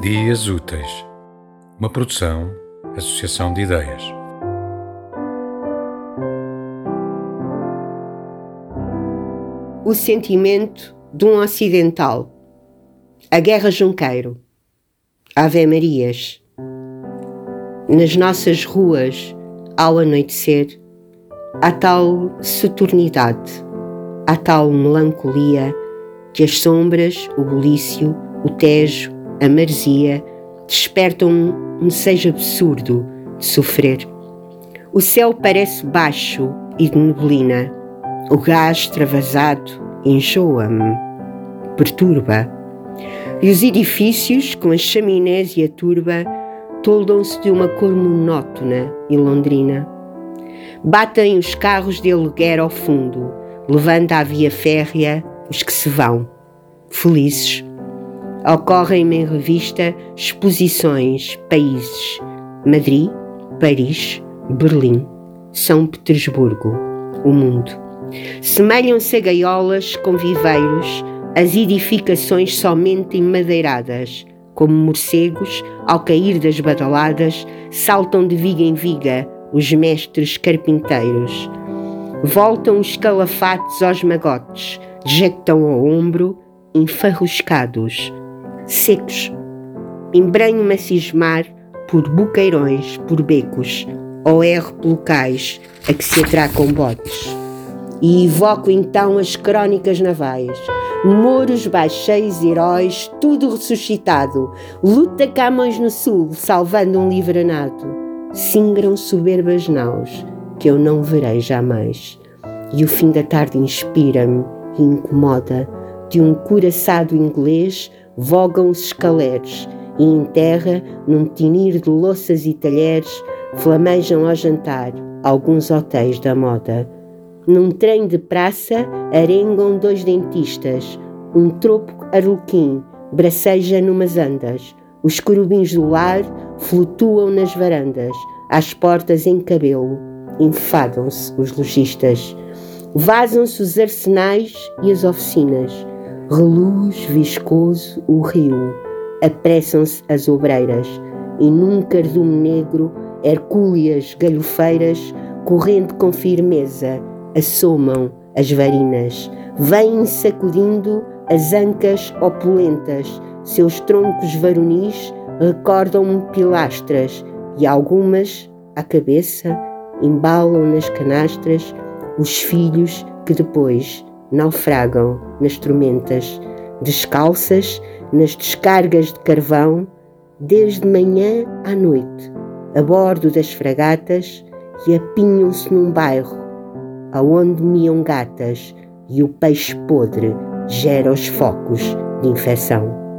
Dias Úteis, uma produção, associação de ideias. O sentimento de um ocidental. A Guerra Junqueiro. Ave Marias. Nas nossas ruas, ao anoitecer, há tal saturnidade, há tal melancolia que as sombras, o bulício, o tejo, a maresia despertam um desejo absurdo de sofrer. O céu parece baixo e de neblina. O gás extravasado enjoa-me, perturba. E os edifícios, com as chaminés e a turba, toldam-se de uma cor monótona e londrina. Batem os carros de aluguer ao fundo, levando à via férrea os que se vão, felizes Ocorrem-me em revista exposições, países: Madrid, Paris, Berlim, São Petersburgo, o mundo. Semelham-se a gaiolas com viveiros, as edificações somente emadeiradas, como morcegos, ao cair das badaladas, saltam de viga em viga os mestres carpinteiros. Voltam os calafates aos magotes, jectam ao ombro, enfarruscados, secos. Embranho-me a cismar por buqueirões, por becos, ou erro pelo cais a que se atracam botes. E evoco então as crónicas navais, mouros, baixeios, heróis, tudo ressuscitado, luta Camões no sul, salvando um livranado. Singram soberbas naus, que eu não verei jamais. E o fim da tarde inspira-me e incomoda, de um curaçado inglês vogam os escaleres e em terra, num tinir de louças e talheres, flamejam ao jantar alguns hotéis da moda. Num trem de praça arengam dois dentistas, um tropo arlequim braceja numas andas, os corubins do lar flutuam nas varandas, às portas em cabelo, enfadam-se os lojistas. Vazam-se os arsenais e as oficinas, reluz viscoso o rio, apressam-se as obreiras, e num cardume negro, hercúleas galhofeiras, correndo com firmeza, assomam as varinas, vêm sacudindo as ancas opulentas, seus troncos varonis recordam-me pilastras, e algumas, à cabeça, embalam nas canastras os filhos que depois naufragam nas tormentas, descalças nas descargas de carvão, desde manhã à noite, a bordo das fragatas e apinham-se num bairro, aonde miam gatas e o peixe podre gera os focos de infecção.